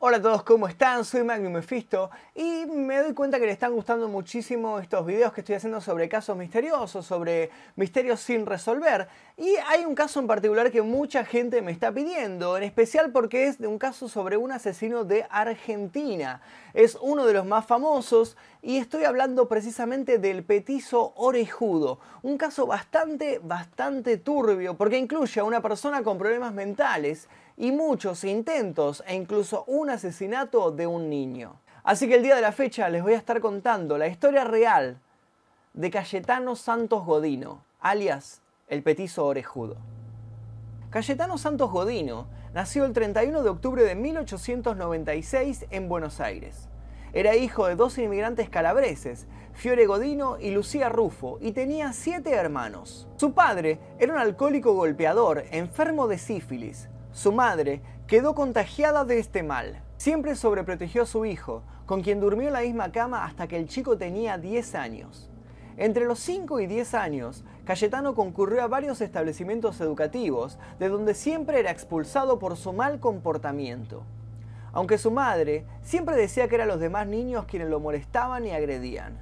Hola a todos, ¿cómo están? Soy Magnum Mephisto y me doy cuenta que le están gustando muchísimo estos videos que estoy haciendo sobre casos misteriosos, sobre misterios sin resolver. Y hay un caso en particular que mucha gente me está pidiendo, en especial porque es de un caso sobre un asesino de Argentina. Es uno de los más famosos y estoy hablando precisamente del petizo orejudo. Un caso bastante, bastante turbio porque incluye a una persona con problemas mentales y muchos intentos e incluso un asesinato de un niño. Así que el día de la fecha les voy a estar contando la historia real de Cayetano Santos Godino, alias el petizo orejudo. Cayetano Santos Godino nació el 31 de octubre de 1896 en Buenos Aires. Era hijo de dos inmigrantes calabreses, Fiore Godino y Lucía Rufo, y tenía siete hermanos. Su padre era un alcohólico golpeador, enfermo de sífilis, su madre quedó contagiada de este mal. Siempre sobreprotegió a su hijo, con quien durmió en la misma cama hasta que el chico tenía 10 años. Entre los 5 y 10 años, Cayetano concurrió a varios establecimientos educativos, de donde siempre era expulsado por su mal comportamiento. Aunque su madre siempre decía que eran los demás niños quienes lo molestaban y agredían.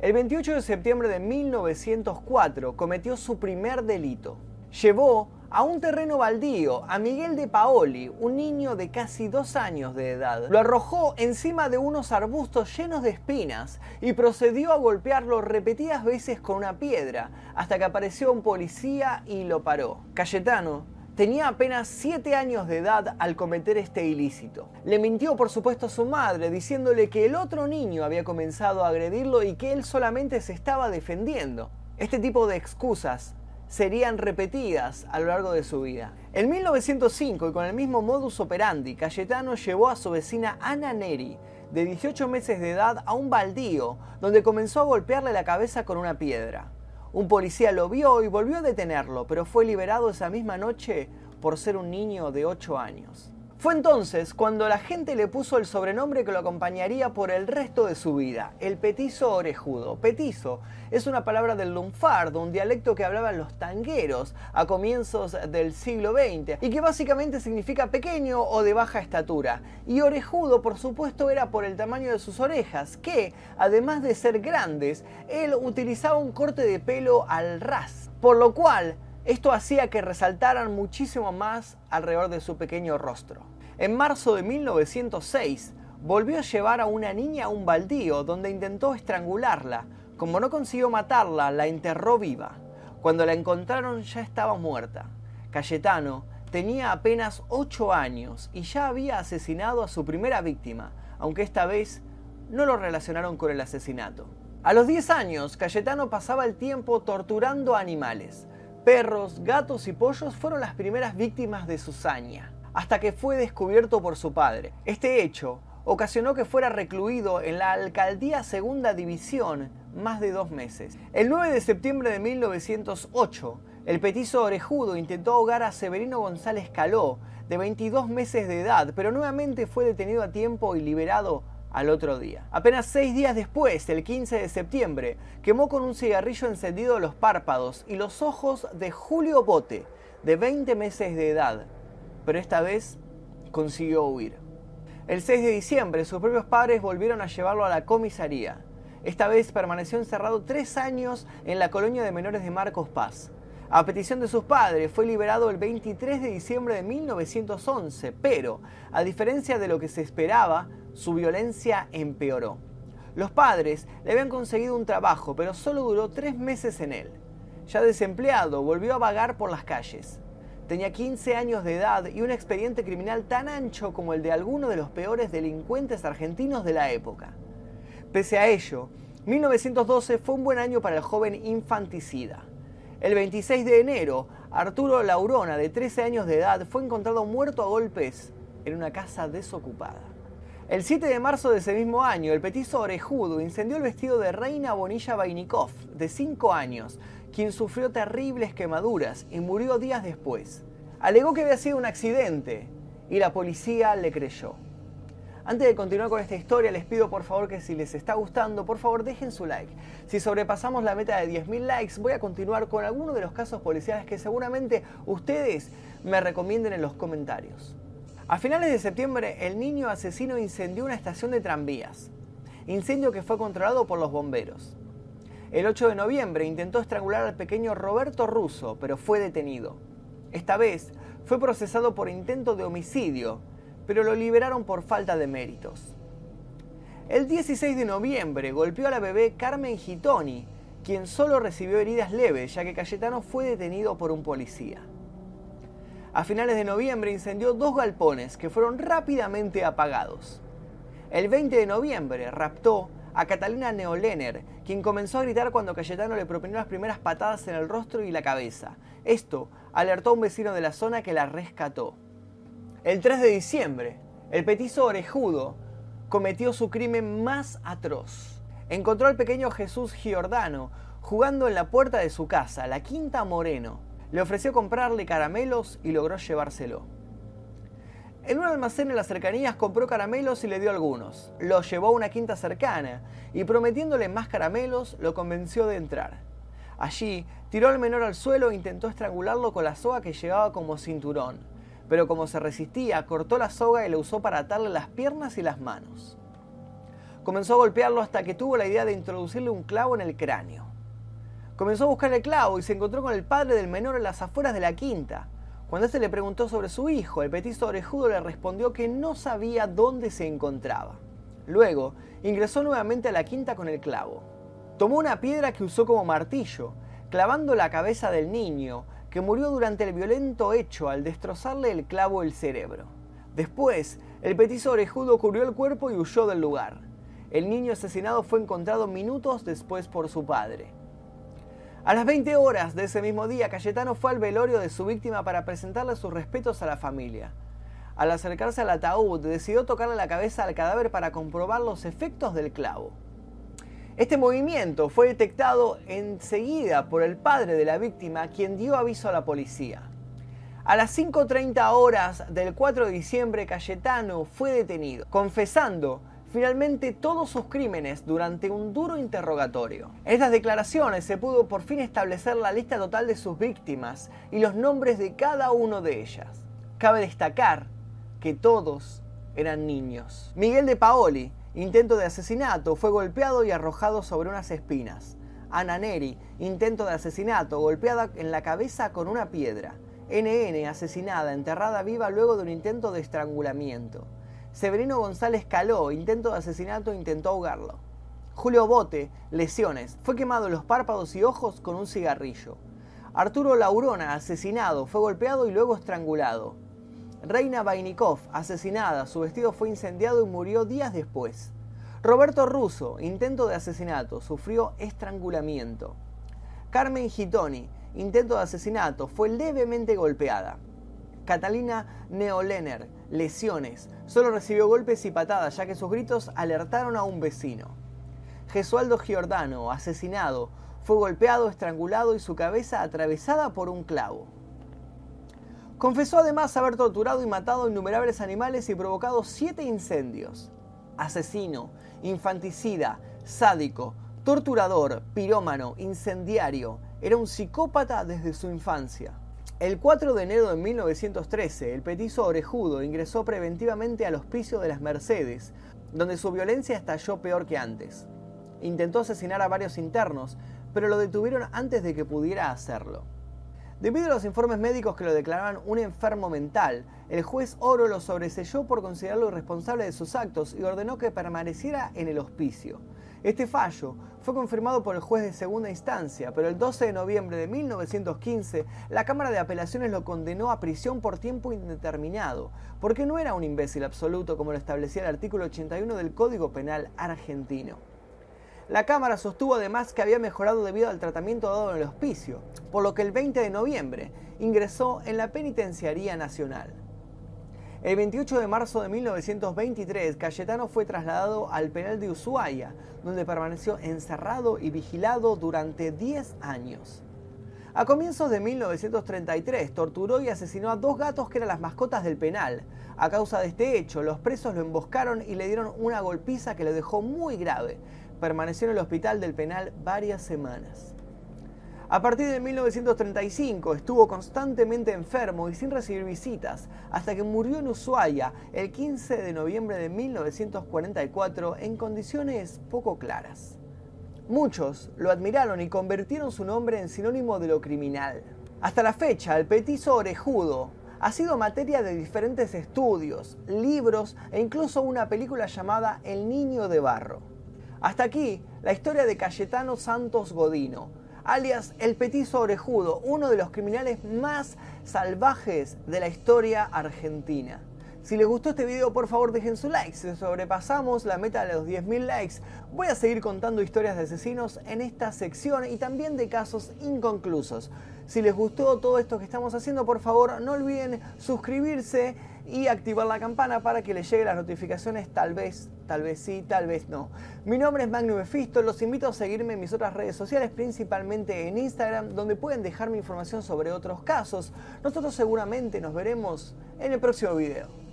El 28 de septiembre de 1904 cometió su primer delito. Llevó a un terreno baldío a Miguel de Paoli, un niño de casi dos años de edad. Lo arrojó encima de unos arbustos llenos de espinas y procedió a golpearlo repetidas veces con una piedra hasta que apareció un policía y lo paró. Cayetano tenía apenas siete años de edad al cometer este ilícito. Le mintió por supuesto a su madre diciéndole que el otro niño había comenzado a agredirlo y que él solamente se estaba defendiendo. Este tipo de excusas serían repetidas a lo largo de su vida. En 1905 y con el mismo modus operandi, Cayetano llevó a su vecina Ana Neri, de 18 meses de edad, a un baldío donde comenzó a golpearle la cabeza con una piedra. Un policía lo vio y volvió a detenerlo, pero fue liberado esa misma noche por ser un niño de 8 años. Fue entonces cuando la gente le puso el sobrenombre que lo acompañaría por el resto de su vida, el petizo orejudo. Petizo es una palabra del lunfardo, un dialecto que hablaban los tangueros a comienzos del siglo XX y que básicamente significa pequeño o de baja estatura. Y orejudo, por supuesto, era por el tamaño de sus orejas, que, además de ser grandes, él utilizaba un corte de pelo al ras, por lo cual esto hacía que resaltaran muchísimo más alrededor de su pequeño rostro. En marzo de 1906, volvió a llevar a una niña a un baldío donde intentó estrangularla. Como no consiguió matarla, la enterró viva. Cuando la encontraron ya estaba muerta. Cayetano tenía apenas 8 años y ya había asesinado a su primera víctima, aunque esta vez no lo relacionaron con el asesinato. A los 10 años, Cayetano pasaba el tiempo torturando animales. Perros, gatos y pollos fueron las primeras víctimas de su saña, hasta que fue descubierto por su padre. Este hecho ocasionó que fuera recluido en la Alcaldía Segunda División más de dos meses. El 9 de septiembre de 1908, el petizo orejudo intentó ahogar a Severino González Caló, de 22 meses de edad, pero nuevamente fue detenido a tiempo y liberado al otro día. Apenas seis días después, el 15 de septiembre, quemó con un cigarrillo encendido los párpados y los ojos de Julio Bote, de 20 meses de edad, pero esta vez consiguió huir. El 6 de diciembre, sus propios padres volvieron a llevarlo a la comisaría. Esta vez permaneció encerrado tres años en la colonia de menores de Marcos Paz. A petición de sus padres, fue liberado el 23 de diciembre de 1911, pero, a diferencia de lo que se esperaba, su violencia empeoró. Los padres le habían conseguido un trabajo, pero solo duró tres meses en él. Ya desempleado, volvió a vagar por las calles. Tenía 15 años de edad y un expediente criminal tan ancho como el de alguno de los peores delincuentes argentinos de la época. Pese a ello, 1912 fue un buen año para el joven infanticida. El 26 de enero, Arturo Laurona, de 13 años de edad, fue encontrado muerto a golpes en una casa desocupada. El 7 de marzo de ese mismo año, el petizo orejudo incendió el vestido de Reina Bonilla Vainikov, de 5 años, quien sufrió terribles quemaduras y murió días después. Alegó que había sido un accidente y la policía le creyó. Antes de continuar con esta historia, les pido por favor que si les está gustando, por favor dejen su like. Si sobrepasamos la meta de 10.000 likes, voy a continuar con algunos de los casos policiales que seguramente ustedes me recomienden en los comentarios. A finales de septiembre, el niño asesino incendió una estación de tranvías, incendio que fue controlado por los bomberos. El 8 de noviembre intentó estrangular al pequeño Roberto Russo, pero fue detenido. Esta vez fue procesado por intento de homicidio, pero lo liberaron por falta de méritos. El 16 de noviembre golpeó a la bebé Carmen Gitoni, quien solo recibió heridas leves, ya que Cayetano fue detenido por un policía. A finales de noviembre incendió dos galpones que fueron rápidamente apagados. El 20 de noviembre raptó a Catalina Neolener, quien comenzó a gritar cuando Cayetano le propinó las primeras patadas en el rostro y la cabeza. Esto alertó a un vecino de la zona que la rescató. El 3 de diciembre, el petizo orejudo cometió su crimen más atroz. Encontró al pequeño Jesús Giordano jugando en la puerta de su casa, la Quinta Moreno. Le ofreció comprarle caramelos y logró llevárselo. En un almacén en las cercanías compró caramelos y le dio algunos. Lo llevó a una quinta cercana y prometiéndole más caramelos lo convenció de entrar. Allí tiró al menor al suelo e intentó estrangularlo con la soga que llevaba como cinturón. Pero como se resistía, cortó la soga y la usó para atarle las piernas y las manos. Comenzó a golpearlo hasta que tuvo la idea de introducirle un clavo en el cráneo. Comenzó a buscar el clavo y se encontró con el padre del menor en las afueras de la quinta. Cuando este le preguntó sobre su hijo, el petiso orejudo le respondió que no sabía dónde se encontraba. Luego, ingresó nuevamente a la quinta con el clavo. Tomó una piedra que usó como martillo, clavando la cabeza del niño, que murió durante el violento hecho al destrozarle el clavo el cerebro. Después, el petiso orejudo cubrió el cuerpo y huyó del lugar. El niño asesinado fue encontrado minutos después por su padre. A las 20 horas de ese mismo día, Cayetano fue al velorio de su víctima para presentarle sus respetos a la familia. Al acercarse al ataúd, decidió tocarle la cabeza al cadáver para comprobar los efectos del clavo. Este movimiento fue detectado enseguida por el padre de la víctima, quien dio aviso a la policía. A las 5.30 horas del 4 de diciembre, Cayetano fue detenido, confesando finalmente todos sus crímenes durante un duro interrogatorio. En estas declaraciones se pudo por fin establecer la lista total de sus víctimas y los nombres de cada uno de ellas. Cabe destacar que todos eran niños. Miguel de Paoli, intento de asesinato, fue golpeado y arrojado sobre unas espinas. Ana Neri, intento de asesinato, golpeada en la cabeza con una piedra. NN, asesinada, enterrada viva luego de un intento de estrangulamiento. Severino González Caló, intento de asesinato, intentó ahogarlo. Julio Bote, lesiones, fue quemado los párpados y ojos con un cigarrillo. Arturo Laurona, asesinado, fue golpeado y luego estrangulado. Reina Vainikov, asesinada, su vestido fue incendiado y murió días después. Roberto Russo, intento de asesinato, sufrió estrangulamiento. Carmen Gitoni, intento de asesinato, fue levemente golpeada. Catalina Neolener, lesiones. Solo recibió golpes y patadas ya que sus gritos alertaron a un vecino. Gesualdo Giordano, asesinado, fue golpeado, estrangulado y su cabeza atravesada por un clavo. Confesó además haber torturado y matado innumerables animales y provocado siete incendios. Asesino, infanticida, sádico, torturador, pirómano, incendiario, era un psicópata desde su infancia. El 4 de enero de 1913, el petizo orejudo ingresó preventivamente al hospicio de las Mercedes, donde su violencia estalló peor que antes. Intentó asesinar a varios internos, pero lo detuvieron antes de que pudiera hacerlo. Debido a los informes médicos que lo declaraban un enfermo mental, el juez Oro lo sobreselló por considerarlo irresponsable de sus actos y ordenó que permaneciera en el hospicio. Este fallo fue confirmado por el juez de segunda instancia, pero el 12 de noviembre de 1915 la Cámara de Apelaciones lo condenó a prisión por tiempo indeterminado, porque no era un imbécil absoluto como lo establecía el artículo 81 del Código Penal argentino. La Cámara sostuvo además que había mejorado debido al tratamiento dado en el hospicio, por lo que el 20 de noviembre ingresó en la Penitenciaría Nacional. El 28 de marzo de 1923, Cayetano fue trasladado al penal de Ushuaia, donde permaneció encerrado y vigilado durante 10 años. A comienzos de 1933, torturó y asesinó a dos gatos que eran las mascotas del penal. A causa de este hecho, los presos lo emboscaron y le dieron una golpiza que lo dejó muy grave. Permaneció en el hospital del penal varias semanas. A partir de 1935 estuvo constantemente enfermo y sin recibir visitas, hasta que murió en Ushuaia el 15 de noviembre de 1944 en condiciones poco claras. Muchos lo admiraron y convirtieron su nombre en sinónimo de lo criminal. Hasta la fecha, el petiso orejudo ha sido materia de diferentes estudios, libros e incluso una película llamada El Niño de Barro. Hasta aquí la historia de Cayetano Santos Godino, alias el Petizo Orejudo, uno de los criminales más salvajes de la historia argentina. Si les gustó este video, por favor dejen su like. Si sobrepasamos la meta de los 10.000 likes, voy a seguir contando historias de asesinos en esta sección y también de casos inconclusos. Si les gustó todo esto que estamos haciendo, por favor no olviden suscribirse y activar la campana para que les lleguen las notificaciones, tal vez, tal vez sí, tal vez no. Mi nombre es Magnum Mefisto, los invito a seguirme en mis otras redes sociales, principalmente en Instagram, donde pueden dejarme información sobre otros casos. Nosotros seguramente nos veremos en el próximo video.